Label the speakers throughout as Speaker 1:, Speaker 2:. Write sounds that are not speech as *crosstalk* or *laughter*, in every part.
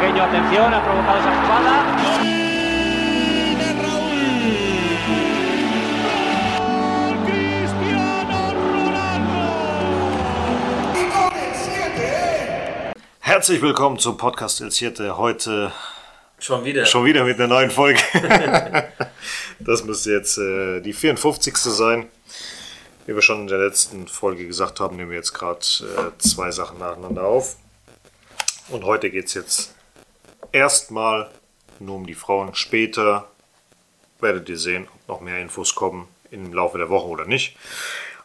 Speaker 1: Pequeño, atención, ha provocado esa jugada.
Speaker 2: Herzlich willkommen zum Podcast El Siete. Heute
Speaker 3: Schon wieder.
Speaker 2: schon wieder mit einer neuen Folge. *laughs* das müsste jetzt äh, die 54. sein. Wie wir schon in der letzten Folge gesagt haben, nehmen wir jetzt gerade äh, zwei Sachen nacheinander auf. Und heute geht es jetzt erstmal nur um die Frauen. Später werdet ihr sehen, ob noch mehr Infos kommen im Laufe der Woche oder nicht.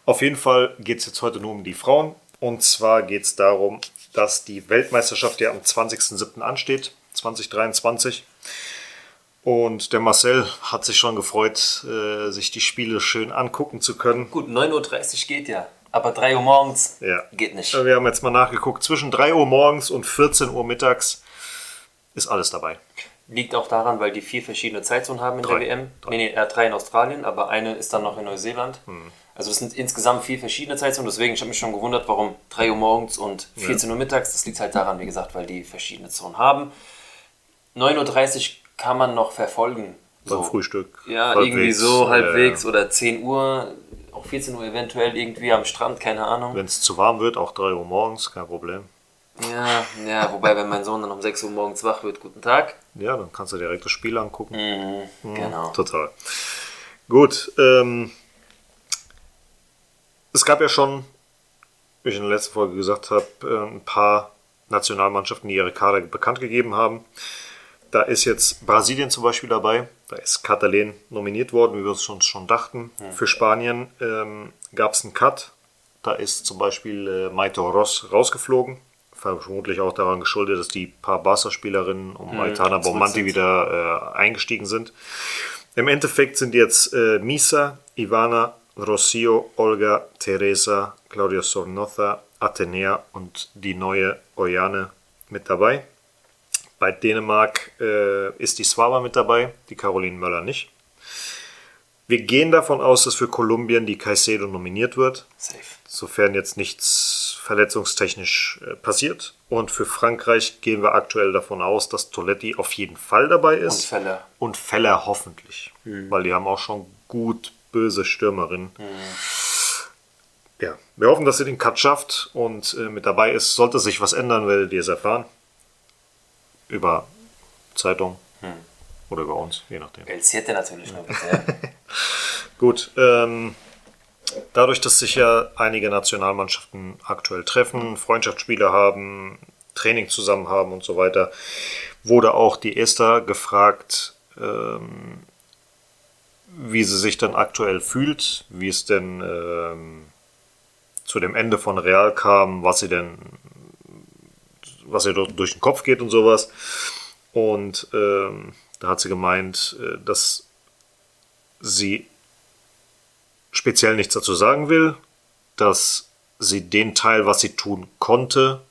Speaker 2: Auf jeden Fall geht es jetzt heute nur um die Frauen. Und zwar geht es darum, dass die Weltmeisterschaft ja am 20.07. ansteht, 2023. Und der Marcel hat sich schon gefreut, äh, sich die Spiele schön angucken zu können.
Speaker 3: Gut, 9.30 Uhr geht ja. Aber 3 Uhr morgens
Speaker 2: Ja.
Speaker 3: geht nicht.
Speaker 2: Wir haben jetzt mal nachgeguckt, zwischen 3 Uhr morgens und 14 Uhr mittags ist alles dabei.
Speaker 3: Liegt auch daran, weil die vier verschiedene Zeitzonen haben in
Speaker 2: Drei.
Speaker 3: der WM.
Speaker 2: Drei.
Speaker 3: Nee, nee, äh, drei in Australien, aber eine ist dann noch in Neuseeland.
Speaker 2: Hm.
Speaker 3: Also es sind insgesamt vier verschiedene Zeitzonen. Deswegen, ich habe mich schon gewundert, warum 3 Uhr morgens und 14 Uhr mittags. Das liegt halt daran, wie gesagt, weil die verschiedene Zonen haben. 9.30 Uhr kann man noch verfolgen.
Speaker 2: Beim Frühstück.
Speaker 3: Ja,
Speaker 2: halbwegs,
Speaker 3: irgendwie so
Speaker 2: äh,
Speaker 3: halbwegs oder 10 Uhr, auch 14 Uhr eventuell irgendwie am Strand, keine Ahnung.
Speaker 2: Wenn es zu warm wird, auch 3 Uhr morgens, kein Problem.
Speaker 3: Ja, ja, wobei, wenn mein Sohn dann um 6 Uhr morgens wach wird, guten Tag.
Speaker 2: Ja, dann kannst du direkt das Spiel angucken.
Speaker 3: Mhm, genau.
Speaker 2: Total. Gut. Ähm, es gab ja schon, wie ich in der letzten Folge gesagt habe, äh, ein paar Nationalmannschaften, die ihre Kader bekannt gegeben haben. Da ist jetzt Brasilien zum Beispiel dabei. Da ist Katalin nominiert worden, wie wir es schon, schon dachten. Für Spanien ähm, gab es einen Cut. Da ist zum Beispiel äh, Maito Ross rausgeflogen. Vermutlich auch daran geschuldet, dass die paar Barca-Spielerinnen um Aitana
Speaker 3: zurück
Speaker 2: Bonmanti
Speaker 3: sind.
Speaker 2: wieder äh, eingestiegen sind. Im Endeffekt sind jetzt äh, Misa, Ivana, Rocio, Olga, Teresa, Claudia Sornoza, Atenea und die neue Oyane mit dabei. Bei Dänemark äh, ist die Swava mit dabei, die Caroline Möller nicht. Wir gehen davon aus, dass für Kolumbien die Caicedo nominiert wird
Speaker 3: Safe.
Speaker 2: sofern jetzt nichts verletzungstechnisch äh, passiert. Und für Frankreich gehen wir aktuell davon aus, dass Toletti auf jeden Fall dabei
Speaker 3: Und
Speaker 2: ist.
Speaker 3: Fälle.
Speaker 2: Und Feller hoffentlich. Weil die haben auch schon gut böse Stürmerinnen. Ja, wir hoffen, dass sie den Cut schafft und äh, mit dabei ist. Sollte sich was ändern, werdet ihr es erfahren. Über Zeitung oder über uns, je nachdem.
Speaker 3: El Siete natürlich *laughs* bisher.
Speaker 2: Gut, ähm, dadurch, dass sich ja einige Nationalmannschaften aktuell treffen, Freundschaftsspiele haben, Training zusammen haben und so weiter, wurde auch die Esther gefragt, ähm, wie sie sich dann aktuell fühlt, wie es denn ähm, zu dem Ende von Real kam, was sie denn, was ihr dort durch den Kopf geht und sowas. Und ähm, da hat sie gemeint, äh, dass sie speziell nichts dazu sagen will, dass sie den Teil, was sie tun konnte,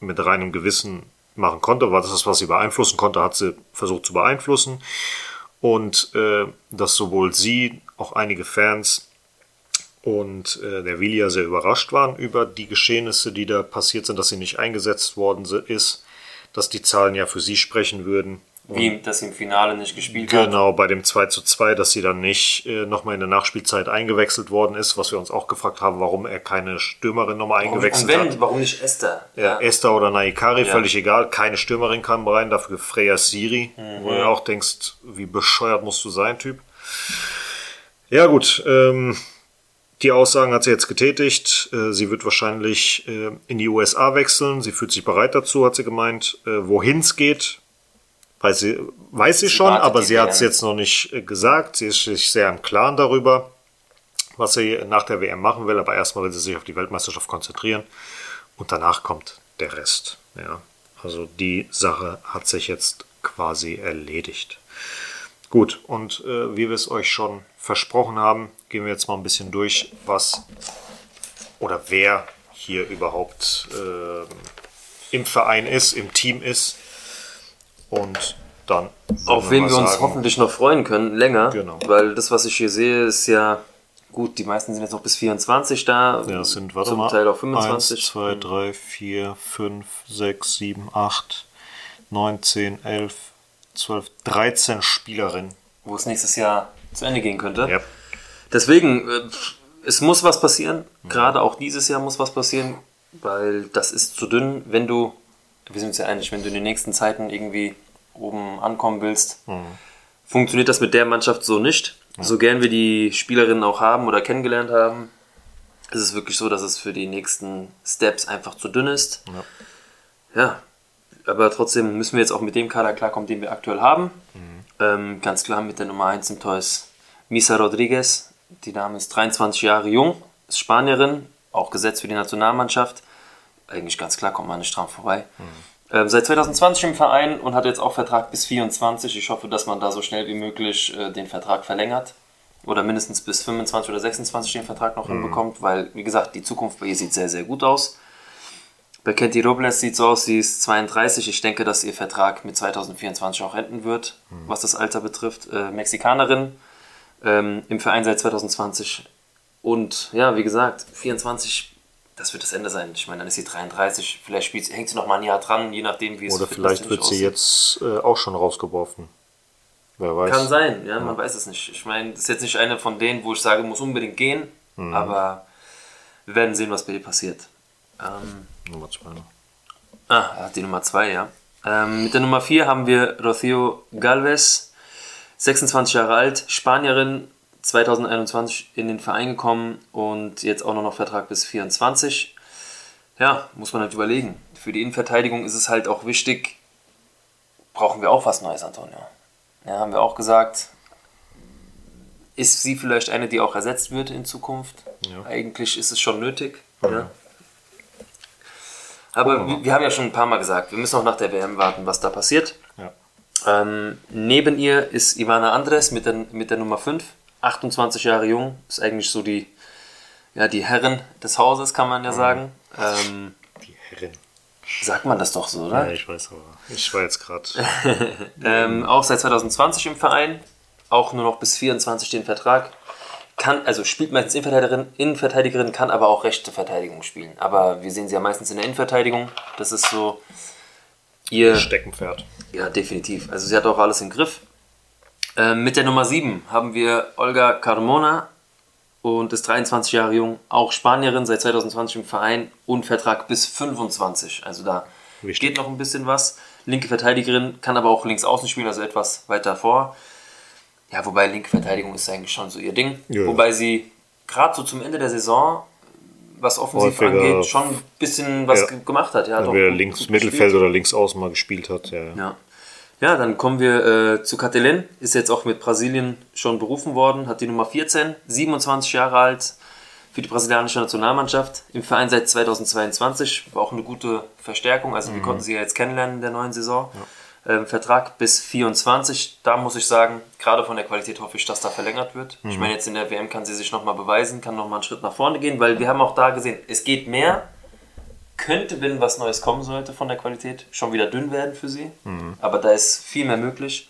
Speaker 2: mit reinem Gewissen machen konnte, war das, was sie beeinflussen konnte, hat sie versucht zu beeinflussen. Und äh, dass sowohl sie, auch einige Fans und äh, der Vilja sehr überrascht waren über die Geschehnisse, die da passiert sind, dass sie nicht eingesetzt worden ist, dass die Zahlen ja für sie sprechen würden.
Speaker 3: Wie das im Finale nicht gespielt hat.
Speaker 2: Genau, bei dem 2 zu 2, dass sie dann nicht äh, nochmal in der Nachspielzeit eingewechselt worden ist, was wir uns auch gefragt haben, warum er keine Stürmerin nochmal
Speaker 3: Und
Speaker 2: eingewechselt
Speaker 3: wenn,
Speaker 2: hat.
Speaker 3: warum nicht Esther?
Speaker 2: Ja, Esther oder Naikari,
Speaker 3: Ja.
Speaker 2: völlig egal. Keine Stürmerin kam rein, dafür Freya Siri, wo du auch denkst, wie bescheuert musst du sein, Typ. Ja, gut. Ähm, die Aussagen hat sie jetzt getätigt. Äh, sie wird wahrscheinlich äh, in die USA wechseln. Sie fühlt sich bereit dazu, hat sie gemeint. Äh, Wohin es geht, weiß sie, weiß sie, schon,
Speaker 3: wartet
Speaker 2: aber sie hat es jetzt noch nicht äh, gesagt. Sie ist sich sehr im Klaren darüber, was sie nach der WM machen will. Aber erstmal will sie sich auf die Weltmeisterschaft konzentrieren. Und danach kommt der Rest. Ja. Also die Sache hat sich jetzt quasi erledigt. Gut, und äh, wie wir es euch schon versprochen haben, gehen wir jetzt mal ein bisschen durch, was oder wer hier überhaupt ähm, im Verein ist, im Team ist. Und dann.
Speaker 3: Auf wen wir uns
Speaker 2: sagen,
Speaker 3: hoffentlich noch freuen können, länger.
Speaker 2: Genau.
Speaker 3: Weil das, was ich hier sehe, ist ja gut, die meisten sind jetzt noch bis 24 da.
Speaker 2: Ja, es sind, warte
Speaker 3: zum
Speaker 2: mal.
Speaker 3: Teil auch 25.
Speaker 2: 1, 2, 3, 4, 5, 6, 7, 8, 9, 10, 11, 12, 13 Spielerinnen.
Speaker 3: Wo es nächstes Jahr zu Ende gehen könnte.
Speaker 2: Ja.
Speaker 3: Deswegen, äh, es muss was passieren. Gerade auch dieses Jahr muss was passieren, weil das ist zu dünn, wenn du, wir sind uns ja einig, wenn du in den nächsten Zeiten irgendwie oben ankommen willst, funktioniert das mit der Mannschaft so nicht. So gern wir die Spielerinnen auch haben oder kennengelernt haben, ist es wirklich so, dass es für die nächsten Steps einfach zu dünn ist.
Speaker 2: Ja.
Speaker 3: Ja, aber trotzdem müssen wir jetzt auch mit dem Kader klarkommen, den wir aktuell haben. Ähm, ganz klar mit der Nummer 1 im Tor ist Misa Rodriguez. Die Dame ist 23 Jahre jung, ist Spanierin, auch gesetzt für die Nationalmannschaft. Eigentlich ganz klar, kommt man nicht dran vorbei. Ähm, seit 2020 im Verein und hat jetzt auch Vertrag bis 24. Ich hoffe, dass man da so schnell wie möglich äh, den Vertrag verlängert. Oder mindestens bis 25 oder 26 den Vertrag noch hinbekommt, weil, wie gesagt, die Zukunft bei ihr sieht sehr, sehr gut aus. Bei Kenty Robles sieht es so aus, sie ist 32. Ich denke, dass ihr Vertrag mit 2024 auch enden wird, was das Alter betrifft. Äh, Mexikanerin, ähm, im Verein seit 2020. Und ja, wie gesagt, 24, das wird das Ende sein. Ich meine, dann ist sie 33. Vielleicht spielt, hängt sie noch mal ein Jahr dran, je nachdem, wie es
Speaker 2: Oder vielleicht wird sie
Speaker 3: aussieht.
Speaker 2: jetzt äh, auch schon rausgeworfen. Wer weiß.
Speaker 3: Kann sein, ja, man weiß es nicht. Ich meine, das ist jetzt nicht eine von denen, wo ich sage, muss unbedingt gehen, aber wir werden sehen, was bei ihr passiert. Ähm,
Speaker 2: Nummer zwei. ne?
Speaker 3: ah, hat die Nummer 2, ja. Ähm, mit der Nummer 4 haben wir Rocío Galvez, 26 Jahre alt, Spanierin, 2021 in den Verein gekommen und jetzt auch noch Vertrag bis 24. Ja, muss man halt überlegen. Für die Innenverteidigung ist es halt auch wichtig, brauchen wir auch was Neues, Antonio. Ja, haben wir auch gesagt, ist sie vielleicht eine, die auch ersetzt wird in Zukunft?
Speaker 2: Ja.
Speaker 3: Eigentlich ist es schon nötig. Ja. Aber wir, wir haben ja schon ein paar Mal gesagt, wir müssen auch nach der WM warten, was da passiert.
Speaker 2: Ja.
Speaker 3: Ähm, neben ihr ist Ivana Andres mit der, mit der Nummer 5, 28 Jahre jung, ist eigentlich so die, ja, die Herrin des Hauses, kann man ja sagen. Ähm,
Speaker 2: Die Herrin.
Speaker 3: sagt man das doch so, oder?
Speaker 2: Ja, ich weiß aber. Ich war jetzt gerade. *laughs*
Speaker 3: Ähm, auch seit 2020 im Verein, auch nur noch bis 24 den Vertrag. Kann, also spielt meistens Innenverteidigerin, Innenverteidigerin, kann aber auch rechte Verteidigung spielen. Aber wir sehen sie ja meistens in der Innenverteidigung. Das ist so ihr.
Speaker 2: Steckenpferd.
Speaker 3: Ja, definitiv. Also sie hat auch alles im Griff. Ähm, mit der Nummer 7 haben wir Olga Carmona und ist 23 Jahre jung, auch Spanierin, seit 2020 im Verein und Vertrag bis 25. Also da
Speaker 2: Wichtig.
Speaker 3: geht noch ein bisschen was. Linke Verteidigerin, kann aber auch links außen spielen, also etwas weiter vor. Ja, wobei linke Verteidigung ist eigentlich schon so ihr Ding.
Speaker 2: Ja.
Speaker 3: Wobei sie gerade so zum Ende der Saison, was offensiv
Speaker 2: Häufiger-
Speaker 3: angeht, schon ein bisschen was
Speaker 2: Ja.
Speaker 3: ge- gemacht hat. Ja, hat gut-
Speaker 2: links Mittelfeld
Speaker 3: gespielt.
Speaker 2: oder links außen mal gespielt hat. Ja.
Speaker 3: Ja. Ja, dann kommen wir äh, zu Catelin, ist jetzt auch mit Brasilien schon berufen worden, hat die Nummer 14, 27 Jahre alt, für die brasilianische Nationalmannschaft, im Verein seit 2022, war auch eine gute Verstärkung, also wir konnten sie ja jetzt kennenlernen in der neuen Saison. Ähm, Vertrag bis 24, da muss ich sagen, gerade von der Qualität hoffe ich, dass da verlängert wird. Ich meine, jetzt in der WM kann sie sich nochmal beweisen, kann nochmal einen Schritt nach vorne gehen, weil wir haben auch da gesehen, es geht mehr, könnte, wenn was Neues kommen sollte von der Qualität, schon wieder dünn werden für sie. Aber da ist viel mehr möglich.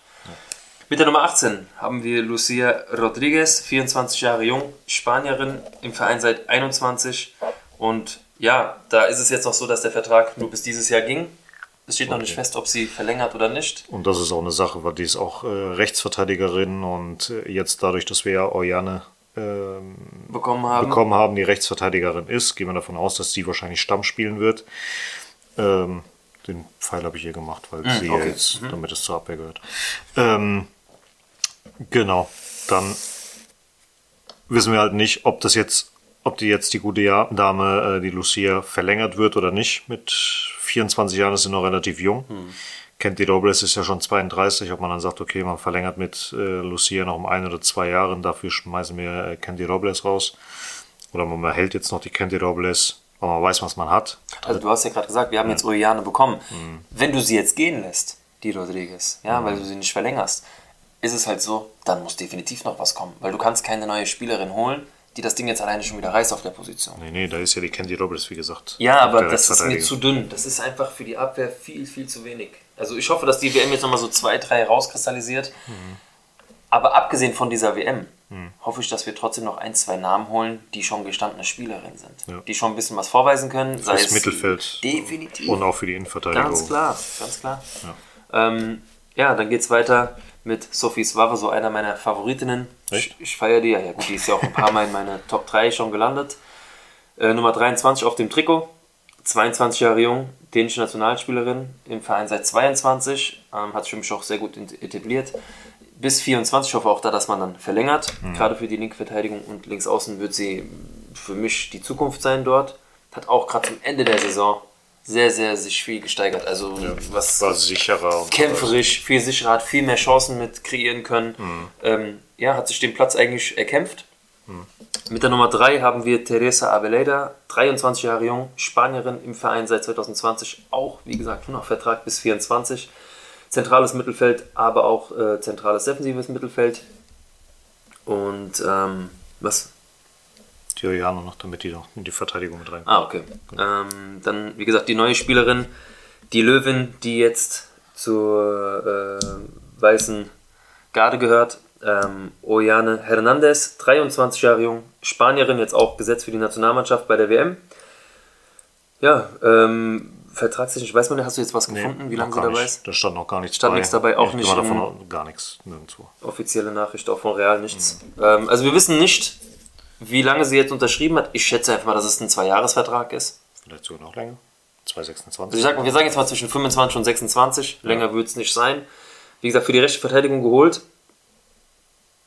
Speaker 3: Mit der Nummer 18 haben wir Lucia Rodriguez, 24 Jahre jung, Spanierin, im Verein seit 21. Und ja, da ist es jetzt noch so, dass der Vertrag nur bis dieses Jahr ging. Es steht noch nicht fest, ob sie verlängert oder nicht.
Speaker 2: Und das ist auch eine Sache, weil die ist auch äh, Rechtsverteidigerin und äh, jetzt dadurch, dass wir ja Oriane ähm,
Speaker 3: Bekommen haben.
Speaker 2: bekommen haben, die Rechtsverteidigerin ist, gehen wir davon aus, dass sie wahrscheinlich Stamm spielen wird. Ähm, den Pfeil habe ich hier gemacht, weil sie
Speaker 3: okay.
Speaker 2: ja jetzt, damit es zur Abwehr gehört. Ähm, genau, dann wissen wir halt nicht, ob das jetzt, ob die jetzt die gute Dame, äh, die Lucia, verlängert wird oder nicht. Mit 24 Jahren ist sie noch relativ jung. Kennt die Robles ist ja schon 32, ob man dann sagt, okay, man verlängert mit äh, Lucia noch um ein oder zwei Jahre, dafür schmeißen wir äh, Candy Robles raus. Oder man behält jetzt noch die Candy Robles, weil man weiß, was man hat.
Speaker 3: Also du hast ja gerade gesagt, wir haben jetzt Oriane bekommen. Wenn du sie jetzt gehen lässt, die Rodriguez, ja, weil du sie nicht verlängerst, ist es halt so, dann muss definitiv noch was kommen. Weil du kannst keine neue Spielerin holen, die das Ding jetzt alleine schon wieder reißt auf der Position.
Speaker 2: Nee, nee, da ist ja die Candy Robles, wie gesagt.
Speaker 3: Ja, aber das ist mir zu dünn. Das ist einfach für die Abwehr viel, viel zu wenig. Also ich hoffe, dass die WM jetzt nochmal so zwei, drei rauskristallisiert. Aber abgesehen von dieser WM hoffe ich, dass wir trotzdem noch ein, zwei Namen holen, die schon gestandene Spielerinnen sind.
Speaker 2: Ja.
Speaker 3: Die schon ein bisschen was vorweisen können. Sei
Speaker 2: Fürs
Speaker 3: es
Speaker 2: Mittelfeld.
Speaker 3: Definitiv.
Speaker 2: Und auch für die Innenverteidigung.
Speaker 3: Ganz klar, ganz klar. Ähm, ja, dann geht's weiter mit Sophie Swave, so einer meiner Favoritinnen.
Speaker 2: Echt?
Speaker 3: Ich, ich feiere die. Ja, ja, gut, die ist ja auch ein paar Mal in meine Top 3 schon gelandet. Äh, Nummer 23 auf dem Trikot. 22 Jahre jung, dänische Nationalspielerin, im Verein seit 22, ähm, hat sich für mich auch sehr gut etabliert. Bis 24, ich hoffe auch da, dass man dann verlängert. Gerade für die linke Verteidigung und links außen wird sie für mich die Zukunft sein dort. Hat auch gerade zum Ende der Saison sehr, sehr sich viel gesteigert. Also was
Speaker 2: War sicherer und
Speaker 3: kämpferisch, viel sicherer, hat viel mehr Chancen mit kreieren können. Ähm, ja, hat sich den Platz eigentlich erkämpft. Mit der Nummer 3 haben wir Teresa Abeleda, 23 Jahre jung, Spanierin im Verein seit 2020, auch wie gesagt nur noch Vertrag bis 24. Zentrales Mittelfeld, aber auch äh, zentrales defensives Mittelfeld. Und ähm, was?
Speaker 2: Die Juliane noch, damit die noch in die Verteidigung mit rein.
Speaker 3: Ah, okay. Ähm, dann, wie gesagt, die neue Spielerin, die Löwin, die jetzt zur äh, weißen Garde gehört. Ähm, Oyane Hernandez, 23 Jahre jung, Spanierin, jetzt auch gesetzt für die Nationalmannschaft bei der WM. Ja, ähm, vertragstechnisch, weiß man, hast du jetzt was gefunden, wie
Speaker 2: noch
Speaker 3: lange sie dabei
Speaker 2: nicht.
Speaker 3: ist?
Speaker 2: Da stand noch gar nichts
Speaker 3: Stand
Speaker 2: bei.
Speaker 3: nichts dabei, auch
Speaker 2: ich
Speaker 3: nicht
Speaker 2: davon gar nichts, nirgendwo.
Speaker 3: Offizielle Nachricht auch von Real, nichts. Ähm, also wir wissen nicht, wie lange sie jetzt unterschrieben hat. Ich schätze einfach mal, dass es ein Zweijahresvertrag ist.
Speaker 2: Vielleicht sogar noch länger. 226.
Speaker 3: Also ich sag, wir sagen jetzt mal zwischen 25 und 26. Länger wird es nicht sein. Wie gesagt, für die rechte Verteidigung geholt.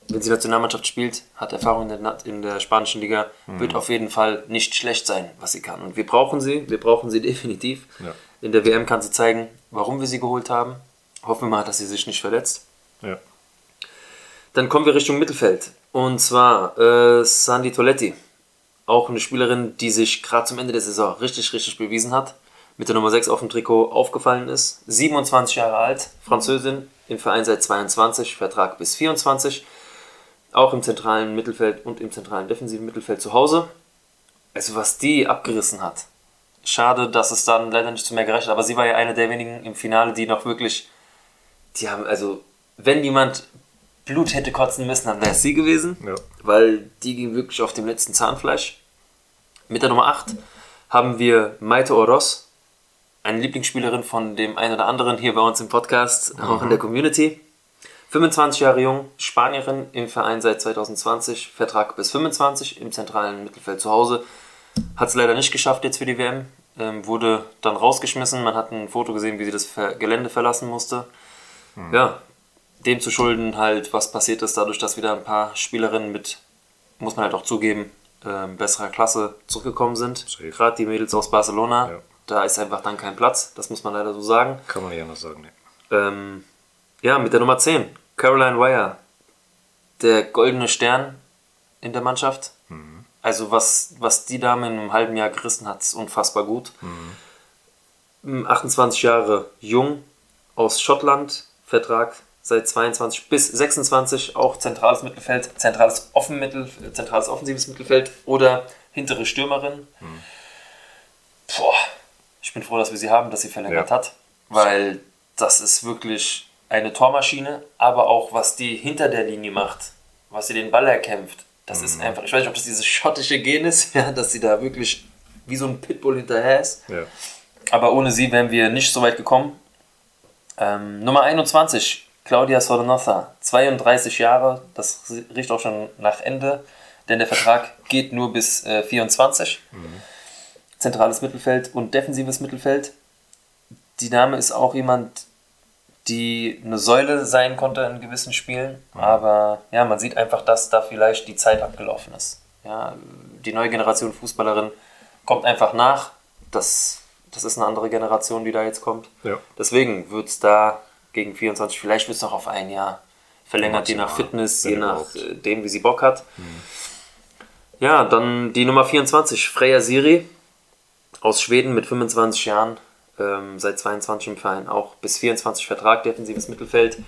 Speaker 3: Wenn sie Nationalmannschaft spielt, hat Erfahrung in der, in der spanischen Liga, wird auf jeden Fall nicht schlecht sein, was sie kann. Und wir brauchen sie, wir brauchen sie *laughs* definitiv.
Speaker 2: Ja.
Speaker 3: In der WM kann sie zeigen, warum wir sie geholt haben. Hoffen wir mal, dass sie sich nicht verletzt.
Speaker 2: Ja.
Speaker 3: Dann kommen wir Richtung Mittelfeld. Und zwar äh, Sandy Toletti. Auch eine Spielerin, die sich gerade zum Ende der Saison richtig, richtig bewiesen hat. Mit der Nummer 6 auf dem Trikot aufgefallen ist. 27 Jahre alt, Französin, im Verein seit 22, Vertrag bis 24. Auch im zentralen Mittelfeld und im zentralen defensiven Mittelfeld zu Hause. Also was die abgerissen hat. Schade, dass es dann leider nicht zu mehr gereicht hat. Aber sie war ja eine der wenigen im Finale, die noch wirklich die haben, also, wenn jemand Blut hätte kotzen müssen, dann wäre es sie gewesen.
Speaker 2: Ja.
Speaker 3: Weil die ging wirklich auf dem letzten Zahnfleisch. Mit der Nummer 8 haben wir Maite Oros, eine Lieblingsspielerin von dem einen oder anderen hier bei uns im Podcast, auch in der Community. 25 Jahre jung, Spanierin im Verein seit 2020, Vertrag bis 25 im zentralen Mittelfeld zu Hause. Hat es leider nicht geschafft jetzt für die WM, ähm, wurde dann rausgeschmissen. Man hat ein Foto gesehen, wie sie das Ver Gelände verlassen musste. Ja, dem zu schulden halt, was passiert ist, dadurch, dass wieder ein paar Spielerinnen mit, muss man halt auch zugeben, ähm, besserer Klasse zurückgekommen sind. Gerade die Mädels aus Barcelona,
Speaker 2: Ja.
Speaker 3: da ist einfach dann kein Platz, das muss man leider so sagen.
Speaker 2: Kann man nicht anders sagen. Ne.
Speaker 3: Ähm, ja, mit der Nummer 10, Caroline Wire, der goldene Stern in der Mannschaft. Also was, was die Dame in einem halben Jahr gerissen hat, ist unfassbar gut. Ähm, 28 Jahre jung, aus Schottland, Vertrag seit 22 bis 26, auch zentrales Mittelfeld, zentrales, Offenmittel, zentrales offensives Mittelfeld oder hintere Stürmerin. Boah, ich bin froh, dass wir sie haben, dass sie verlängert
Speaker 2: Ja.
Speaker 3: hat, weil das ist wirklich eine Tormaschine, aber auch was die hinter der Linie macht, was sie den Ball erkämpft, das ist einfach, ich weiß nicht, ob das dieses schottische Gen ist, *laughs* ja, dass sie da wirklich wie so ein Pitbull hinterher ist.
Speaker 2: Ja.
Speaker 3: Aber ohne sie wären wir nicht so weit gekommen. Ähm, Nummer 21, Claudia Sornosa, 32 Jahre, das riecht auch schon nach Ende, denn der Vertrag geht nur bis äh, 24. Zentrales Mittelfeld und defensives Mittelfeld. Die Dame ist auch jemand, die eine Säule sein konnte in gewissen Spielen, aber ja, man sieht einfach, dass da vielleicht die Zeit abgelaufen ist. Ja, die neue Generation Fußballerin kommt einfach nach. Das, das ist eine andere Generation, die da jetzt kommt.
Speaker 2: Ja.
Speaker 3: Deswegen wird es da gegen 24, vielleicht wird es noch auf ein Jahr verlängert, je nach Fitness,
Speaker 2: wenn
Speaker 3: je nach
Speaker 2: überhaupt.
Speaker 3: äh, dem, wie sie Bock hat. Ja, dann die Nummer 24, Freya Siri aus Schweden mit 25 Jahren, ähm, seit 22 im Verein, auch bis 24 Vertrag, defensives Mittelfeld.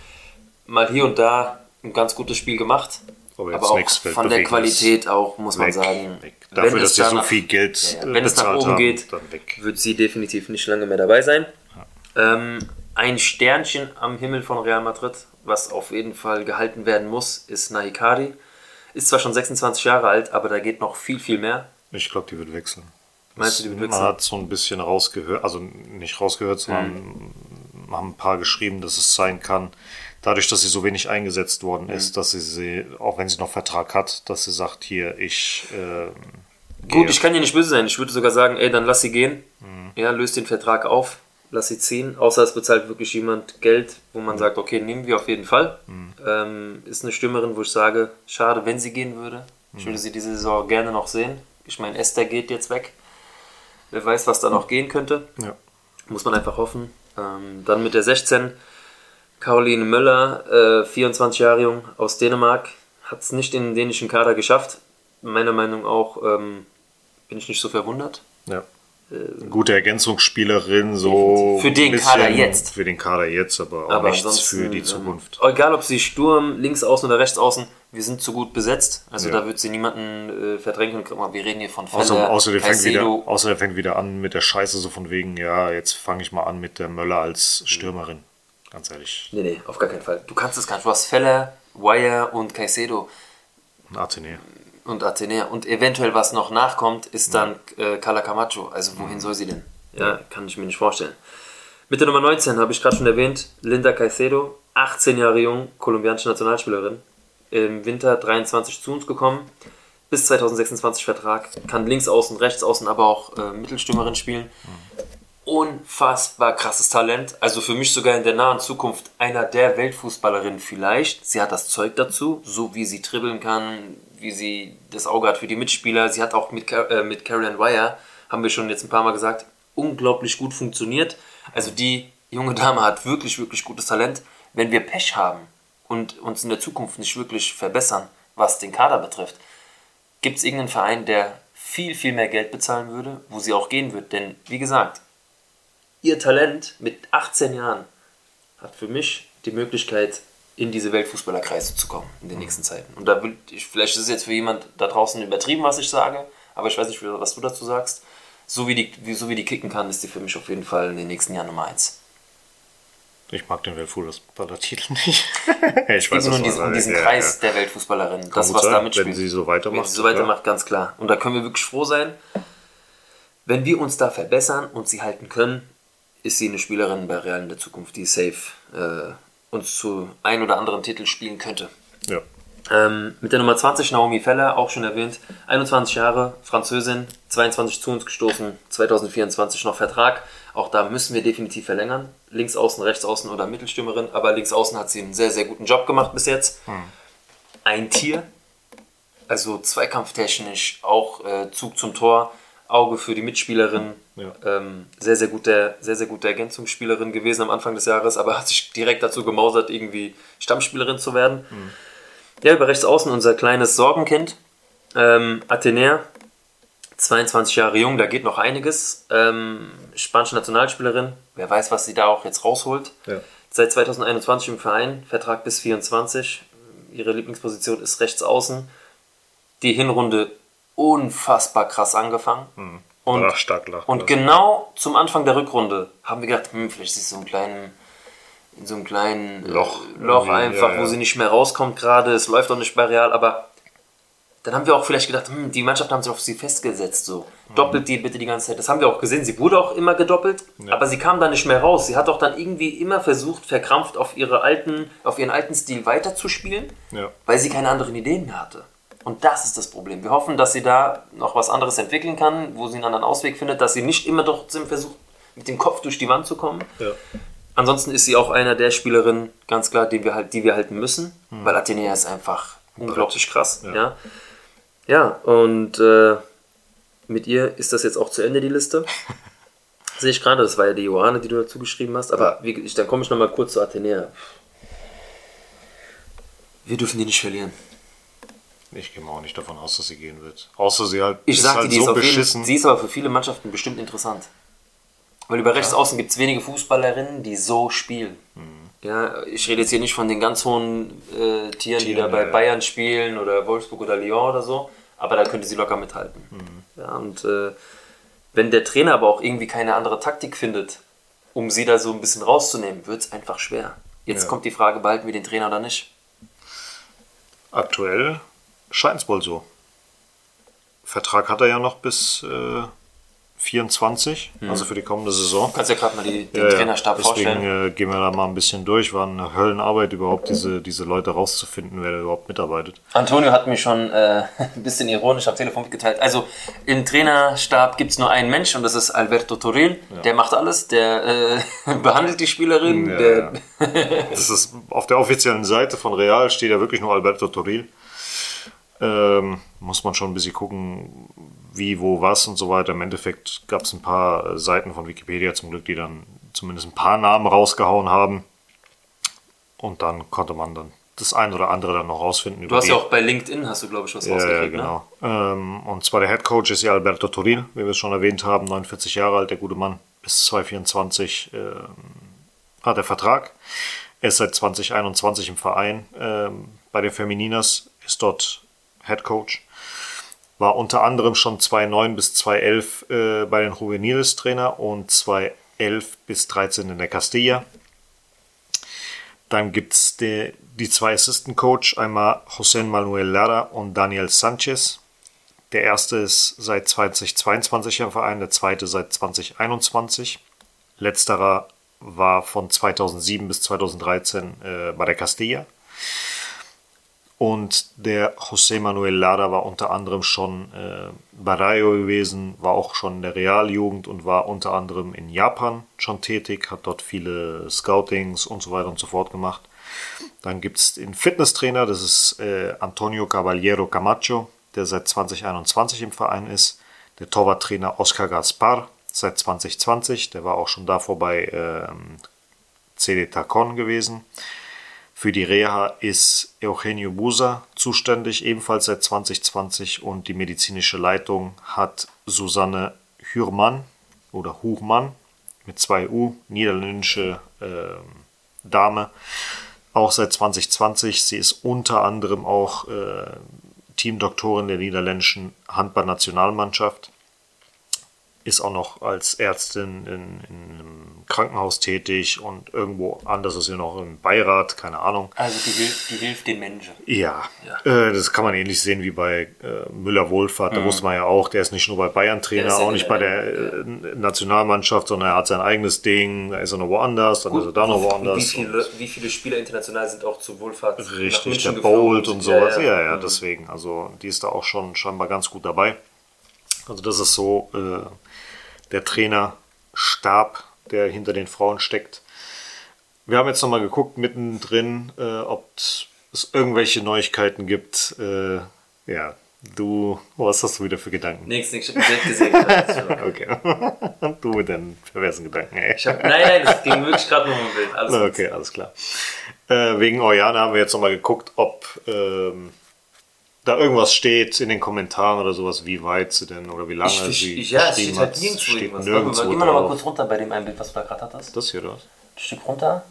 Speaker 3: Mal hier und da ein ganz gutes Spiel gemacht.
Speaker 2: Aber
Speaker 3: Aber, auch von der. Qualität auch, muss man
Speaker 2: Weg,
Speaker 3: sagen.
Speaker 2: weg.
Speaker 3: wenn
Speaker 2: Dafür,
Speaker 3: es
Speaker 2: dass sie so viel Geld
Speaker 3: ja, wenn es nach oben
Speaker 2: haben,
Speaker 3: geht, wird sie definitiv nicht lange mehr dabei sein. Ähm, ein Sternchen am Himmel von Real Madrid, was auf jeden Fall gehalten werden muss, ist Nahikari. Ist zwar schon 26 Jahre alt, aber da geht noch viel, viel mehr.
Speaker 2: Ich glaube, die wird wechseln.
Speaker 3: Meinst du, die wird wechseln?
Speaker 2: Man hat so ein bisschen rausgehört, also nicht rausgehört, sondern haben ein paar geschrieben, dass es sein kann, dadurch, dass sie so wenig eingesetzt worden mhm. ist, dass sie, sie, auch wenn sie noch Vertrag hat, dass sie sagt, hier, ich. Äh,
Speaker 3: Gut, ich kann ihr nicht böse sein. Ich würde sogar sagen, ey, dann lass sie gehen. Mhm. Ja, löst den Vertrag auf, lass sie ziehen. Außer es bezahlt wirklich jemand Geld, wo man mhm. sagt, okay, nehmen wir auf jeden Fall. Mhm. Ähm, ist eine Stürmerin, wo ich sage, schade, wenn sie gehen würde. Ich würde mhm. sie diese Saison gerne noch sehen. Ich meine, Esther geht jetzt weg. Wer weiß, was da noch gehen könnte. Ja. Muss man einfach hoffen. Ähm, dann mit der 16 Caroline Möller, äh, 24 Jahre jung aus Dänemark, hat es nicht in den dänischen Kader geschafft. Meiner Meinung nach auch ähm, bin ich nicht so verwundert.
Speaker 2: Ja. Äh, Gute Ergänzungsspielerin, so.
Speaker 3: Für den Kader jetzt.
Speaker 2: Für den Kader jetzt, aber auch aber nichts für die Zukunft.
Speaker 3: Ähm, egal, ob sie Sturm, links außen oder rechts außen, wir sind zu gut besetzt. Also ja. da wird sie niemanden äh, verdrängen. Wir reden hier von
Speaker 2: Fälle, außer, außer, der fängt wieder, außer der fängt wieder an mit der Scheiße, so von wegen, ja, jetzt fange ich mal an mit der Möller als Stürmerin. Ganz ehrlich.
Speaker 3: Nee, nee, auf gar keinen Fall. Du kannst es gar nicht. Du hast Feller, Wire und Caicedo.
Speaker 2: Und Athenä.
Speaker 3: Und Athenä. Und eventuell, was noch nachkommt, ist dann äh, Cala Camacho. Also wohin mhm. soll sie denn? Ja, kann ich mir nicht vorstellen. Mit der Nummer 19 habe ich gerade schon erwähnt, Linda Caicedo, 18 Jahre jung, kolumbianische Nationalspielerin. Im Winter 23 zu uns gekommen, bis 2026 Vertrag, kann links außen, rechts außen, aber auch äh, Mittelstürmerin spielen. Mhm unfassbar krasses Talent. Also für mich sogar in der nahen Zukunft einer der Weltfußballerinnen vielleicht. Sie hat das Zeug dazu, so wie sie dribbeln kann, wie sie das Auge hat für die Mitspieler. Sie hat auch mit, äh, mit Caroline Wire, haben wir schon jetzt ein paar Mal gesagt, unglaublich gut funktioniert. Also die junge Dame hat wirklich, wirklich gutes Talent. Wenn wir Pech haben und uns in der Zukunft nicht wirklich verbessern, was den Kader betrifft, gibt es irgendeinen Verein, der viel, viel mehr Geld bezahlen würde, wo sie auch gehen wird. Denn wie gesagt, ihr Talent mit 18 Jahren hat für mich die Möglichkeit, in diese Weltfußballerkreise zu kommen in den mhm. nächsten Zeiten. Und da will ich, vielleicht ist es jetzt für jemand da draußen übertrieben, was ich sage, aber ich weiß nicht, was du dazu sagst. So wie die, so wie die kicken kann, ist die für mich auf jeden Fall in den nächsten Jahren Nummer 1.
Speaker 2: Ich mag den Weltfußballer-Titel *laughs* nicht.
Speaker 3: ich weiß, nur in diesen, diesen ja, Kreis ja. der Weltfußballerin. Kann das, was sein, da mitspielt.
Speaker 2: Wenn sie so weitermacht. Wenn
Speaker 3: sie so weitermacht, ganz klar. Und da können wir wirklich froh sein, wenn wir uns da verbessern und sie halten können, ist sie eine Spielerin bei Real in der Zukunft, die safe äh, uns zu ein oder anderen Titel spielen könnte.
Speaker 2: Ja.
Speaker 3: Ähm, mit der Nummer 20 Naomi Feller, auch schon erwähnt, 21 Jahre, Französin, 22 zu uns gestoßen, 2024 noch Vertrag. Auch da müssen wir definitiv verlängern. Links außen, rechts außen oder Mittelstürmerin, aber links außen hat sie einen sehr, sehr guten Job gemacht bis jetzt. Hm. Ein Tier, also zweikampftechnisch, auch äh, Zug zum Tor, Auge für die Mitspielerin. Ja. Ähm, sehr, sehr gute, sehr, sehr gute Ergänzungsspielerin gewesen am Anfang des Jahres, aber hat sich direkt dazu gemausert, irgendwie Stammspielerin zu werden. Mhm. Ja, über rechts außen unser kleines Sorgenkind, ähm, Athenäa, 22 Jahre jung, da geht noch einiges. Ähm, spanische Nationalspielerin, wer weiß, was sie da auch jetzt rausholt. Ja. Seit 2021 im Verein, Vertrag bis 24. Ihre Lieblingsposition ist rechts außen. Die Hinrunde unfassbar krass angefangen. Mhm. Und,
Speaker 2: Ach, stark lachen,
Speaker 3: und genau zum Anfang der Rückrunde haben wir gedacht, hm, vielleicht ist sie so ein kleinen, in so einem kleinen äh, Loch, Loch einfach, ja, ja. wo sie nicht mehr rauskommt gerade. Es läuft auch nicht bei Real, aber dann haben wir auch vielleicht gedacht, hm, die Mannschaft haben sich auf sie festgesetzt. So. Mhm. Doppelt die bitte die ganze Zeit. Das haben wir auch gesehen. Sie wurde auch immer gedoppelt, ja. aber sie kam da nicht mehr raus. Sie hat auch dann irgendwie immer versucht, verkrampft auf, ihre alten, auf ihren alten Stil weiterzuspielen, weil sie keine anderen Ideen mehr hatte. Und das ist das Problem. Wir hoffen, dass sie da noch was anderes entwickeln kann, wo sie einen anderen Ausweg findet, dass sie nicht immer trotzdem versucht, mit dem Kopf durch die Wand zu kommen. Ja. Ansonsten ist sie auch einer der Spielerinnen, ganz klar, die wir, halt, die wir halten müssen, mhm. weil Athenea ist einfach unglaublich krass. Ja, ja. ja und äh, mit ihr ist das jetzt auch zu Ende, die Liste. *laughs* Sehe ich gerade, das war ja die Johanne, die du dazu geschrieben hast, aber wie, dann komme ich nochmal kurz zu Athenea. Wir dürfen die nicht verlieren.
Speaker 2: Ich gehe mal auch nicht davon aus, dass sie gehen wird. Außer sie halt.
Speaker 3: Ich sage halt die so ist beschissen. Jeden, sie ist aber für viele Mannschaften bestimmt interessant. Weil über rechts außen gibt es wenige Fußballerinnen, die so spielen. Mhm. Ja, ich rede jetzt hier nicht von den ganz hohen äh, Tieren, die da bei ja. Bayern spielen oder Wolfsburg oder Lyon oder so, aber da könnte sie locker mithalten. Mhm. Ja, und äh, wenn der Trainer aber auch irgendwie keine andere Taktik findet, um sie da so ein bisschen rauszunehmen, wird es einfach schwer. Jetzt ja. kommt die Frage, behalten wir den Trainer oder nicht?
Speaker 2: Aktuell scheint es wohl so. Vertrag hat er ja noch bis äh, 24, also für die kommende Saison.
Speaker 3: Du kannst ja gerade mal die, den
Speaker 2: Ja, ja.
Speaker 3: Trainerstab
Speaker 2: Deswegen
Speaker 3: vorstellen.
Speaker 2: äh, gehen wir da mal ein bisschen durch. War eine Höllenarbeit, überhaupt diese, diese Leute rauszufinden, wer da überhaupt mitarbeitet.
Speaker 3: Antonio hat mir schon äh, *laughs* ein bisschen ironisch am Telefon mitgeteilt. Also im Trainerstab gibt es nur einen Mensch und das ist Alberto Toril. Der macht alles, der äh, *laughs* behandelt die Spielerin.
Speaker 2: Ja,
Speaker 3: der,
Speaker 2: ja. Das ist auf der offiziellen Seite von Real steht ja wirklich nur Alberto Toril. Ähm, muss man schon ein bisschen gucken, wie, wo, was und so weiter. Im Endeffekt gab es ein paar äh, Seiten von Wikipedia zum Glück, die dann zumindest ein paar Namen rausgehauen haben. Und dann konnte man dann das ein oder andere dann noch rausfinden.
Speaker 3: Du hast ja auch bei LinkedIn, hast du glaube ich was
Speaker 2: Ja, ja,
Speaker 3: rausgekriegt, ne?
Speaker 2: genau. Ähm, und zwar der Head Coach ist ja Alberto Toril, wie wir es schon erwähnt haben, 49 Jahre alt, der gute Mann. Bis 2024 ähm, hat er Vertrag. Er ist seit 2021 im Verein ähm, bei den Femininas, ist dort Head Coach. War unter anderem schon 2009 bis 2011 äh, bei den Juveniles Trainer und 2011 bis 13 in der Castilla. Dann gibt es die, die zwei Assistant Coach, einmal José Manuel Lara und Daniel Sanchez. Der erste ist seit 2022 im Verein, der zweite seit 2021. Letzterer war von 2007 bis 2013 äh, bei der Castilla. Und der José Manuel Lara war unter anderem schon äh, bei Rayo gewesen, war auch schon in der Realjugend und war unter anderem in Japan schon tätig, hat dort viele Scoutings und so weiter und so fort gemacht. Dann gibt es den Fitnesstrainer, das ist äh, Antonio Caballero Camacho, der seit 2021 im Verein ist. Der Torwarttrainer Oscar Gaspar seit 2020, der war auch schon davor bei ähm, CD Tacon gewesen. Für die Reha ist Eugenio Busa zuständig, ebenfalls seit 2020. Und die medizinische Leitung hat Susanne Hürmann oder Huchmann mit zwei U, niederländische ähm, Dame, auch seit 2020. Sie ist unter anderem auch äh, Teamdoktorin der niederländischen Handballnationalmannschaft. Ist auch noch als Ärztin in, in einem Krankenhaus tätig und irgendwo anders ist sie noch im Beirat, keine Ahnung.
Speaker 3: Also die, hil- die hilft den Menschen.
Speaker 2: Ja,
Speaker 3: Ja.
Speaker 2: Äh, das kann man ähnlich sehen wie bei äh, Müller Wohlfahrt. Da wusste man ja auch, der ist nicht nur bei Bayern Trainer,
Speaker 3: ja
Speaker 2: auch nicht bei der äh, Nationalmannschaft, sondern er hat sein eigenes Ding. Da ist er noch woanders, dann ist er da noch
Speaker 3: Wie
Speaker 2: woanders.
Speaker 3: viele, wie viele Spieler international sind auch zu Wohlfahrt nach
Speaker 2: Richtig,
Speaker 3: München
Speaker 2: der
Speaker 3: geflogen?
Speaker 2: Bolt und sowas. Ja, ja,
Speaker 3: Mhm.
Speaker 2: deswegen. Also die ist da auch schon scheinbar ganz gut dabei. Also das ist so äh, der Trainerstab, der hinter den Frauen steckt. Wir haben jetzt nochmal geguckt mittendrin, äh, ob es irgendwelche Neuigkeiten gibt. Äh, ja, du, was hast du wieder für Gedanken?
Speaker 3: Nix, nix, ich hab ein Bild gesehen. *laughs*
Speaker 2: Okay. *laughs* du mit deinen perversen Gedanken, ey.
Speaker 3: Ich hab, nein, nein, das ging wirklich gerade nur um Bild. Alles gut.
Speaker 2: Okay, alles klar. Äh, wegen Oriana haben wir jetzt nochmal geguckt, ob ähm, da irgendwas steht in den Kommentaren oder sowas, wie weit sie denn oder wie lange
Speaker 3: Ich, ich,
Speaker 2: sie
Speaker 3: ja, es
Speaker 2: geschrieben
Speaker 3: steht halt
Speaker 2: hat.
Speaker 3: nirgendwo
Speaker 2: Steht
Speaker 3: irgendwas.
Speaker 2: nirgendwo
Speaker 3: Geh mal noch mal
Speaker 2: drauf.
Speaker 3: kurz runter bei dem einen Bild, was du da gerade hattest.
Speaker 2: Das hier, was?
Speaker 3: Ein Stück runter.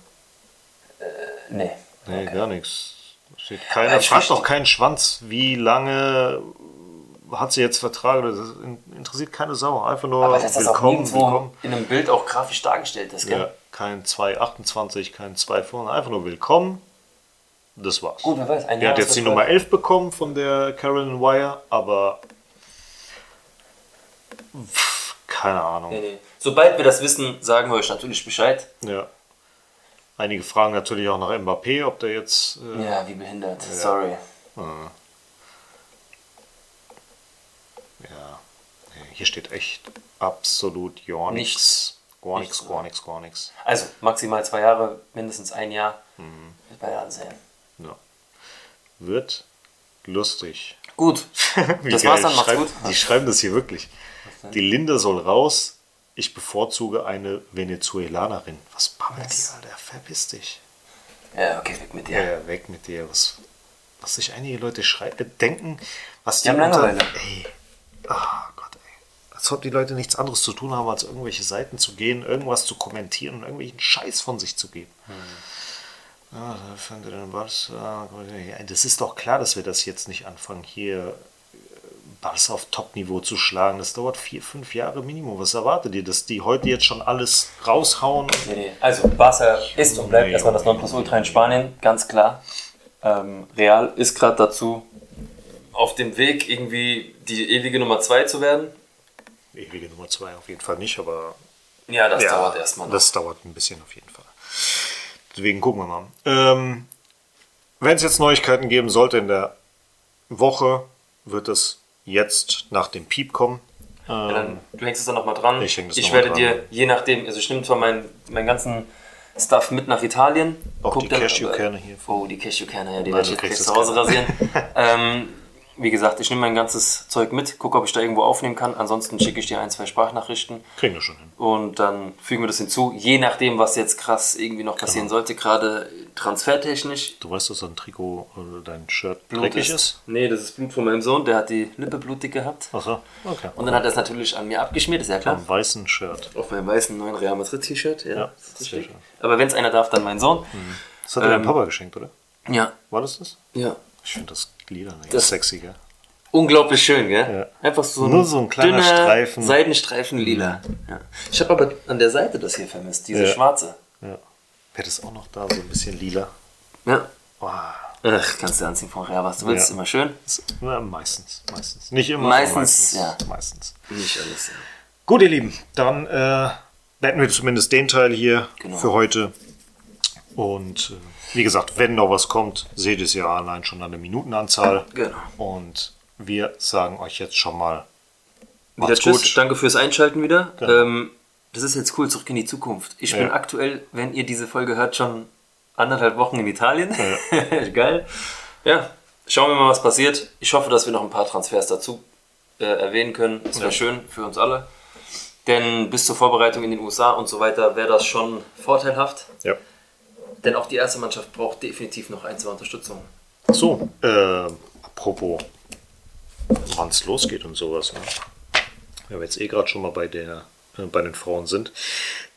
Speaker 3: Äh, nee.
Speaker 2: Nee,
Speaker 3: Okay.
Speaker 2: gar nichts. Steht keiner, fragt doch keinen Schwanz, wie lange hat sie jetzt Vertrag? oder Das interessiert keine Sau. Einfach nur
Speaker 3: Aber das auch
Speaker 2: willkommen,
Speaker 3: nirgendwo
Speaker 2: willkommen.
Speaker 3: in einem Bild auch grafisch dargestellt ist, gell?
Speaker 2: Ja, kein 2,28, kein 2 vorne, einfach nur willkommen. Das war's.
Speaker 3: Gut, wer weiß, ein
Speaker 2: Er hat jetzt die Nummer
Speaker 3: voll.
Speaker 2: 11 bekommen von der Carolyn Wire, aber pff, keine Ahnung.
Speaker 3: Nee, nee. Sobald wir das wissen, sagen wir euch natürlich Bescheid.
Speaker 2: Ja. Einige fragen natürlich auch nach Mbappé, ob der jetzt. Äh,
Speaker 3: Ja, wie behindert. Sorry.
Speaker 2: ja. Nee, Hier steht echt absolut gar nichts. Gar
Speaker 3: Nichts,
Speaker 2: gar nichts, gar nichts.
Speaker 3: Also maximal zwei Jahre, mindestens ein Jahr.
Speaker 2: Mhm.
Speaker 3: Bei ansehen.
Speaker 2: Ja. Wird lustig.
Speaker 3: Gut. *laughs*
Speaker 2: Wie
Speaker 3: Das
Speaker 2: geil.
Speaker 3: war's dann, macht's
Speaker 2: Schreib-
Speaker 3: gut.
Speaker 2: Die schreiben das hier wirklich. Die Linda soll raus. Ich bevorzuge eine Venezuelanerin. Was babbelt die, Alter? Verpiss dich.
Speaker 3: Ja, okay, weg mit dir.
Speaker 2: Ja, weg mit dir. Was, was sich einige Leute schrei- äh, denken, was
Speaker 3: Die haben Langeweile.
Speaker 2: Ey. Ah Gott, ey. Als ob die Leute nichts anderes zu tun haben, als irgendwelche Seiten zu gehen, irgendwas zu kommentieren und irgendwelchen Scheiß von sich zu geben. Ja, Das ist doch klar, dass wir das jetzt nicht anfangen, hier äh, Barca auf Top-Niveau zu schlagen. Das dauert vier, fünf Jahre Minimum. Was erwartet ihr, dass die heute jetzt schon alles raushauen?
Speaker 3: Nee, nee. Also, Barca ist und bleibt
Speaker 2: Nee,
Speaker 3: erstmal das Nonplusultra in Spanien, ganz klar. Ähm, Real ist gerade dazu auf dem Weg, irgendwie die ewige Nummer 2 zu werden.
Speaker 2: ewige Nummer zwei auf jeden Fall nicht, aber
Speaker 3: Ja, das
Speaker 2: ja,
Speaker 3: dauert erstmal noch.
Speaker 2: Das dauert ein bisschen auf jeden Fall. Deswegen gucken wir mal. Ähm, Wenn es jetzt Neuigkeiten geben sollte in der Woche, wird es jetzt nach dem Piep kommen.
Speaker 3: Ja, dann, du hängst es dann nochmal dran.
Speaker 2: Ich häng das
Speaker 3: ich werde
Speaker 2: mal
Speaker 3: dir,
Speaker 2: dran.
Speaker 3: je nachdem, also ich nehme zwar meinen meinen ganzen Stuff mit nach Italien.
Speaker 2: Auch die Cashewkerne
Speaker 3: aber-
Speaker 2: hier.
Speaker 3: Oh, die Cashewkerne, ja, die werde ich jetzt zu Hause rasieren. *laughs* ähm, wie gesagt, ich nehme mein ganzes Zeug mit, gucke, ob ich da irgendwo aufnehmen kann. Ansonsten schicke ich dir ein, zwei Sprachnachrichten
Speaker 2: Kriegen wir schon hin.
Speaker 3: und dann fügen wir das hinzu. Je nachdem, was jetzt krass irgendwie noch passieren
Speaker 2: Genau.
Speaker 3: sollte, gerade transfertechnisch.
Speaker 2: Du weißt, dass dein Trikot oder dein Shirt
Speaker 3: Blut
Speaker 2: dreckig ist?
Speaker 3: Nee, das ist Blut von meinem Sohn, der hat die Lippe blutig gehabt.
Speaker 2: Achso, okay.
Speaker 3: Und dann hat er es natürlich an mir abgeschmiert, ist ja klar.
Speaker 2: Am weißen Shirt.
Speaker 3: Auf meinem weißen neuen Real Madrid T-Shirt, ja.
Speaker 2: Ja,
Speaker 3: ist richtig. Aber wenn es einer darf, dann mein Sohn.
Speaker 2: Das hat dein
Speaker 3: Ähm,
Speaker 2: Papa geschenkt, oder?
Speaker 3: Ja,
Speaker 2: War das das?
Speaker 3: ja.
Speaker 2: Ich finde das Glieder nicht
Speaker 3: Das-
Speaker 2: sexy, gell?
Speaker 3: Unglaublich schön, gell?
Speaker 2: Ja.
Speaker 3: Einfach so ein,
Speaker 2: Nur so ein kleiner
Speaker 3: dünner
Speaker 2: Streifen.
Speaker 3: Seidenstreifen lila. Ja. Ich habe aber an der Seite das hier vermisst, diese
Speaker 2: Ja.
Speaker 3: schwarze.
Speaker 2: Ja. Wäre das auch noch da, so ein bisschen lila?
Speaker 3: Ja.
Speaker 2: Wow.
Speaker 3: Ach, kannst du anziehen von Real, was du willst,
Speaker 2: Ja.
Speaker 3: immer schön.
Speaker 2: Na, meistens, meistens. Nicht immer,
Speaker 3: Meistens,
Speaker 2: meistens.
Speaker 3: ja.
Speaker 2: Meistens.
Speaker 3: Nicht alles, ja.
Speaker 2: Gut, ihr Lieben, dann äh, beenden wir zumindest den Teil hier
Speaker 3: Genau.
Speaker 2: für heute. Und äh, wie gesagt, wenn noch was kommt, seht ihr es ja allein schon an der Minutenanzahl.
Speaker 3: Genau.
Speaker 2: Und wir sagen euch jetzt schon mal
Speaker 3: Wieder tschüss,
Speaker 2: gut.
Speaker 3: danke fürs Einschalten wieder.
Speaker 2: Genau.
Speaker 3: Ähm, das ist jetzt cool, zurück in die Zukunft. Ich bin
Speaker 2: Ja.
Speaker 3: aktuell, wenn ihr diese Folge hört, schon anderthalb Wochen in Italien. *laughs* Geil. Ja, schauen wir mal, was passiert. Ich hoffe, dass wir noch ein paar Transfers dazu äh, erwähnen können. Das wäre
Speaker 2: Ja.
Speaker 3: schön für uns alle. Denn bis zur Vorbereitung in den USA und so weiter wäre das schon vorteilhaft.
Speaker 2: Ja.
Speaker 3: Denn auch die erste Mannschaft braucht definitiv noch ein, zwei Unterstützung.
Speaker 2: So, äh, apropos, wann es losgeht und sowas. Ne? Wenn wir jetzt eh gerade schon mal bei, der, äh, bei den Frauen sind.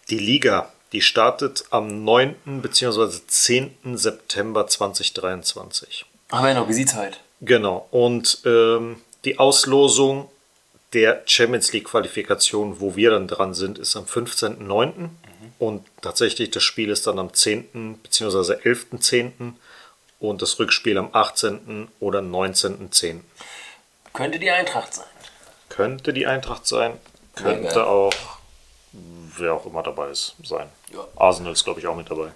Speaker 2: Die Liga, die startet am 9. bzw. 10. September 2023.
Speaker 3: Aber ja noch, wie sieht's halt?
Speaker 2: Genau. Und ähm, die Auslosung der Champions League Qualifikation, wo wir dann dran sind, ist am 15.09. Und tatsächlich das Spiel ist dann am 10. bzw. 11.10. und das Rückspiel am 18. oder 19.10.
Speaker 3: Könnte die Eintracht sein.
Speaker 2: Könnte die Eintracht sein, könnte
Speaker 3: geil.
Speaker 2: auch wer auch immer dabei ist sein.
Speaker 3: Ja.
Speaker 2: Arsenal ist glaube ich auch mit dabei.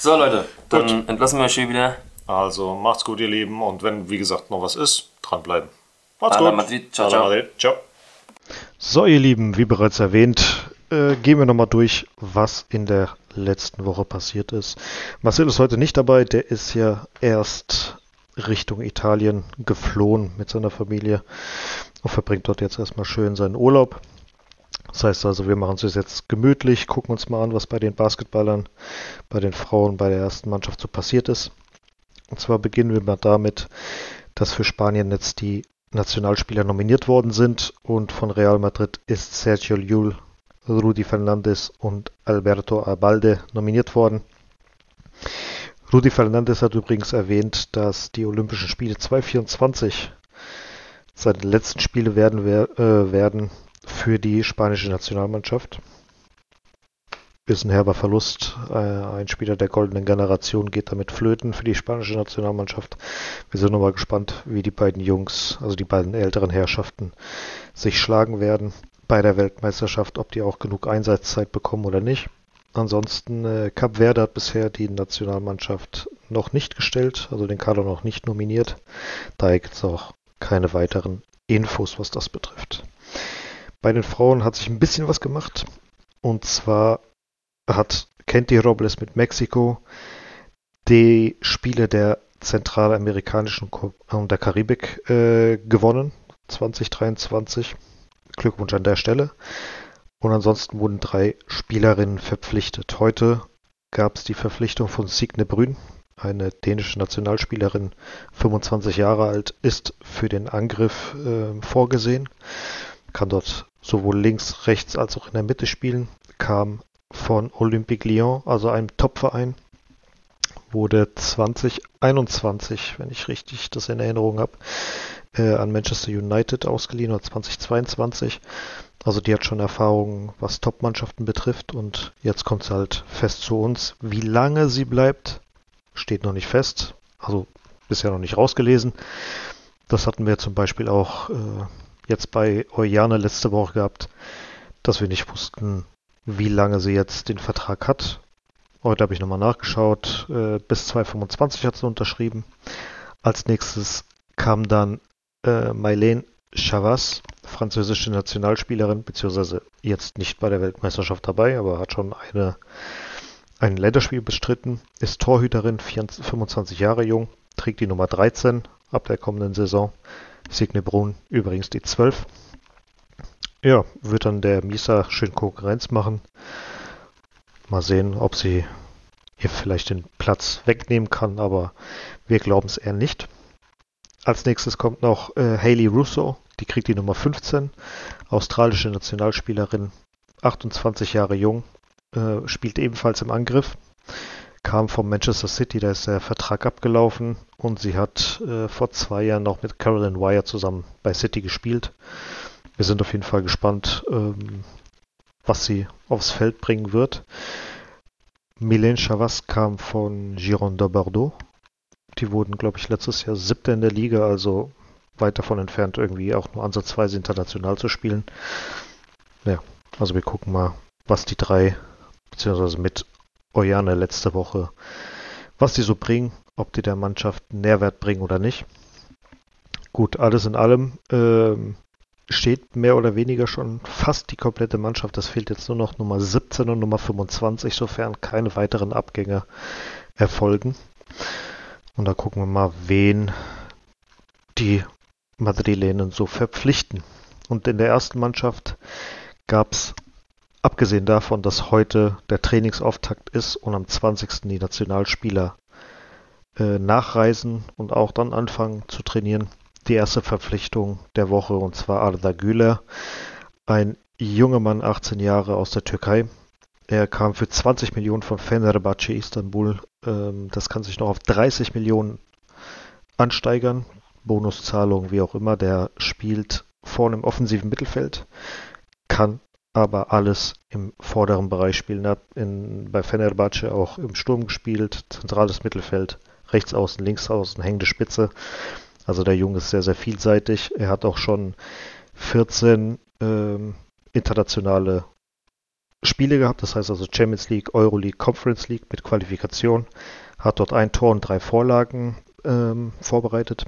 Speaker 3: So Leute, dann entlassen wir euch hier wieder.
Speaker 2: Also macht's gut, ihr Lieben. Und wenn, wie gesagt, noch was ist, dranbleiben. Macht's
Speaker 3: Alla
Speaker 2: gut.
Speaker 3: Madrid. Ciao, ciao.
Speaker 2: Madrid. Ciao.
Speaker 4: So, ihr Lieben, wie bereits erwähnt, äh, gehen wir nochmal durch, was in der letzten Woche passiert ist. Marcel ist heute nicht dabei, der ist ja erst Richtung Italien geflohen mit seiner Familie und verbringt dort jetzt erstmal schön seinen Urlaub. Das heißt also, wir machen es jetzt gemütlich, gucken uns mal an, was bei den Basketballern, bei den Frauen, bei der ersten Mannschaft so passiert ist. Und zwar beginnen wir mal damit, dass für Spanien jetzt die Nationalspieler nominiert worden sind und von Real Madrid ist Sergio Llull, Rudi Fernandes und Alberto Abalde nominiert worden. Rudi Fernandes hat übrigens erwähnt, dass die Olympischen Spiele 2024 seine letzten Spiele werden, wer- äh, werden für die spanische Nationalmannschaft. Ist ein herber Verlust. Äh, ein Spieler der goldenen Generation geht damit flöten für die spanische Nationalmannschaft. Wir sind nochmal gespannt, wie die beiden Jungs, also die beiden älteren Herrschaften, sich schlagen werden bei der Weltmeisterschaft, ob die auch genug Einsatzzeit bekommen oder nicht. Ansonsten, äh, Cap Verde hat bisher die Nationalmannschaft noch nicht gestellt, also den Kader noch nicht nominiert. Daher gibt es auch keine weiteren Infos, was das betrifft. Bei den Frauen hat sich ein bisschen was gemacht. Und zwar hat Kenty Robles mit Mexiko die Spiele der zentralamerikanischen und der Karibik äh, gewonnen, 2023. Glückwunsch an der Stelle. Und ansonsten wurden drei Spielerinnen verpflichtet. Heute gab es die Verpflichtung von Signe Brün, eine dänische Nationalspielerin, 25 Jahre alt, ist für den Angriff äh, vorgesehen, kann dort sowohl links, rechts als auch in der Mitte spielen, kam von Olympique Lyon, also einem Topverein, wurde 2021, wenn ich richtig das in Erinnerung habe, äh, an Manchester United ausgeliehen oder 2022. Also die hat schon Erfahrung, was Top-Mannschaften betrifft und jetzt kommt sie halt fest zu uns. Wie lange sie bleibt, steht noch nicht fest. Also bisher noch nicht rausgelesen. Das hatten wir zum Beispiel auch äh, jetzt bei Eujane letzte Woche gehabt, dass wir nicht wussten, wie lange sie jetzt den Vertrag hat. Heute habe ich nochmal nachgeschaut. Äh, bis 2025 hat sie unterschrieben. Als nächstes kam dann äh, Mylène Chavas, französische Nationalspielerin, beziehungsweise jetzt nicht bei der Weltmeisterschaft dabei, aber hat schon eine, ein Länderspiel bestritten, ist Torhüterin, 24, 25 Jahre jung, trägt die Nummer 13 ab der kommenden Saison. Signe Brun übrigens die 12. Ja, wird dann der Misa schön Konkurrenz machen. Mal sehen, ob sie hier vielleicht den Platz wegnehmen kann, aber wir glauben es eher nicht. Als nächstes kommt noch äh, Hayley Russo, die kriegt die Nummer 15, australische Nationalspielerin, 28 Jahre jung, äh, spielt ebenfalls im Angriff, kam vom Manchester City, da ist der Vertrag abgelaufen und sie hat äh, vor zwei Jahren noch mit Carolyn Wire zusammen bei City gespielt. Wir sind auf jeden Fall gespannt, ähm, was sie aufs Feld bringen wird. Mylène Chavas kam von Giron de Bordeaux. Die wurden, glaube ich, letztes Jahr siebter in der Liga, also weit davon entfernt, irgendwie auch nur ansatzweise international zu spielen. Ja, also wir gucken mal, was die drei, beziehungsweise mit Oyane letzte Woche, was die so bringen, ob die der Mannschaft Nährwert bringen oder nicht. Gut, alles in allem ähm, steht mehr oder weniger schon fast die komplette Mannschaft. Es fehlt jetzt nur noch Nummer 17 und Nummer 25, sofern keine weiteren Abgänge erfolgen. Und da gucken wir mal, wen die Madrilenen so verpflichten. Und in der ersten Mannschaft gab es Abgesehen davon, dass heute der Trainingsauftakt ist und am 20. die Nationalspieler äh, nachreisen und auch dann anfangen zu trainieren, die erste Verpflichtung der Woche und zwar Arda Güler, ein junger Mann, 18 Jahre aus der Türkei. Er kam für 20 Millionen von Fenerbahce Istanbul. Ähm, das kann sich noch auf 30 Millionen ansteigern. Bonuszahlung, wie auch immer. Der spielt vorne im offensiven Mittelfeld, kann aber alles im vorderen Bereich spielen. Hat in, bei Fenerbahce auch im Sturm gespielt, zentrales Mittelfeld, rechts außen, links außen, hängende Spitze. Also der Junge ist sehr, sehr vielseitig. Er hat auch schon 14 ähm, internationale Spiele gehabt, das heißt also Champions League, Euroleague, Conference League mit Qualifikation. Hat dort ein Tor und drei Vorlagen ähm, vorbereitet.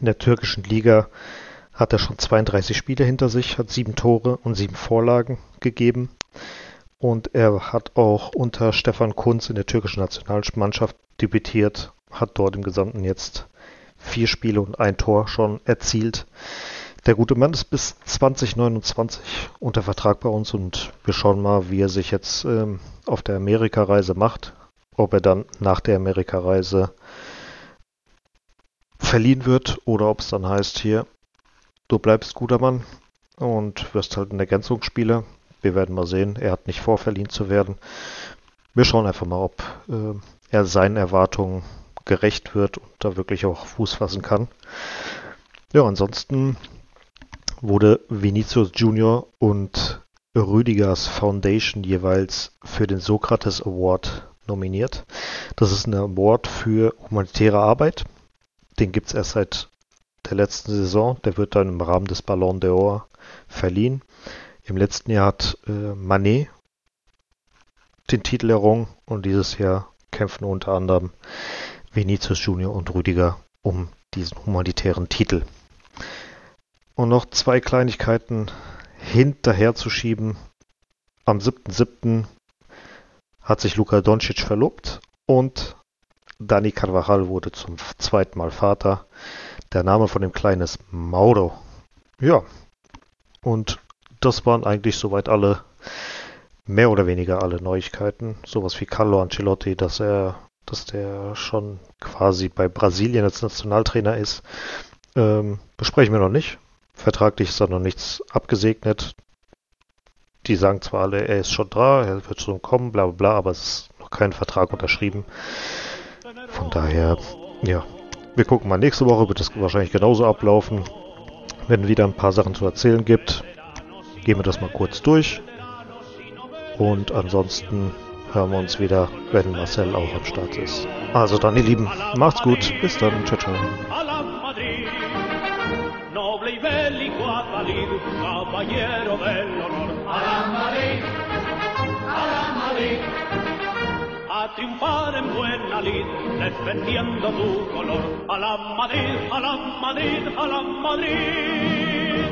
Speaker 4: In der türkischen Liga hat er schon 32 Spiele hinter sich, hat sieben Tore und sieben Vorlagen gegeben. Und er hat auch unter Stefan Kunz in der türkischen Nationalmannschaft debütiert, hat dort im Gesamten jetzt vier Spiele und ein Tor schon erzielt. Der gute Mann ist bis 2029 unter Vertrag bei uns und wir schauen mal, wie er sich jetzt ähm, auf der Amerikareise macht. Ob er dann nach der Amerikareise verliehen wird oder ob es dann heißt, hier, du bleibst guter Mann und wirst halt ein Ergänzungsspieler. Wir werden mal sehen. Er hat nicht vor, verliehen zu werden. Wir schauen einfach mal, ob äh, er seinen Erwartungen gerecht wird und da wirklich auch Fuß fassen kann. Ja, ansonsten wurde Vinicius Junior und Rüdigers Foundation jeweils für den Sokrates Award nominiert. Das ist ein Award für humanitäre Arbeit. Den gibt es erst seit der letzten Saison. Der wird dann im Rahmen des Ballon d'Or verliehen. Im letzten Jahr hat äh, Manet den Titel errungen und dieses Jahr kämpfen unter anderem Vinicius Junior und Rüdiger um diesen humanitären Titel. Und noch zwei Kleinigkeiten hinterher zu schieben. Am 7.7. hat sich Luka Doncic verlobt und Dani Carvajal wurde zum zweiten Mal Vater. Der Name von dem Kleinen ist Mauro. Ja. Und das waren eigentlich soweit alle, mehr oder weniger alle Neuigkeiten. Sowas wie Carlo Ancelotti, dass er, dass der schon quasi bei Brasilien als Nationaltrainer ist, ähm, besprechen wir noch nicht. Vertraglich ist da noch nichts abgesegnet. Die sagen zwar alle, er ist schon da, er wird schon kommen, bla bla bla, aber es ist noch kein Vertrag unterschrieben. Von daher, ja, wir gucken mal, nächste Woche wird es wahrscheinlich genauso ablaufen. Wenn wieder ein paar Sachen zu erzählen gibt, gehen wir das mal kurz durch. Und ansonsten hören wir uns wieder, wenn Marcel auch am Start ist. Also dann, ihr Lieben, macht's gut. Bis dann. Ciao, ciao.
Speaker 5: Caballero del honor. A la Madrid, a la Madrid, a triunfar en buena lid, defendiendo tu color. A la Madrid, a la Madrid, a la Madrid.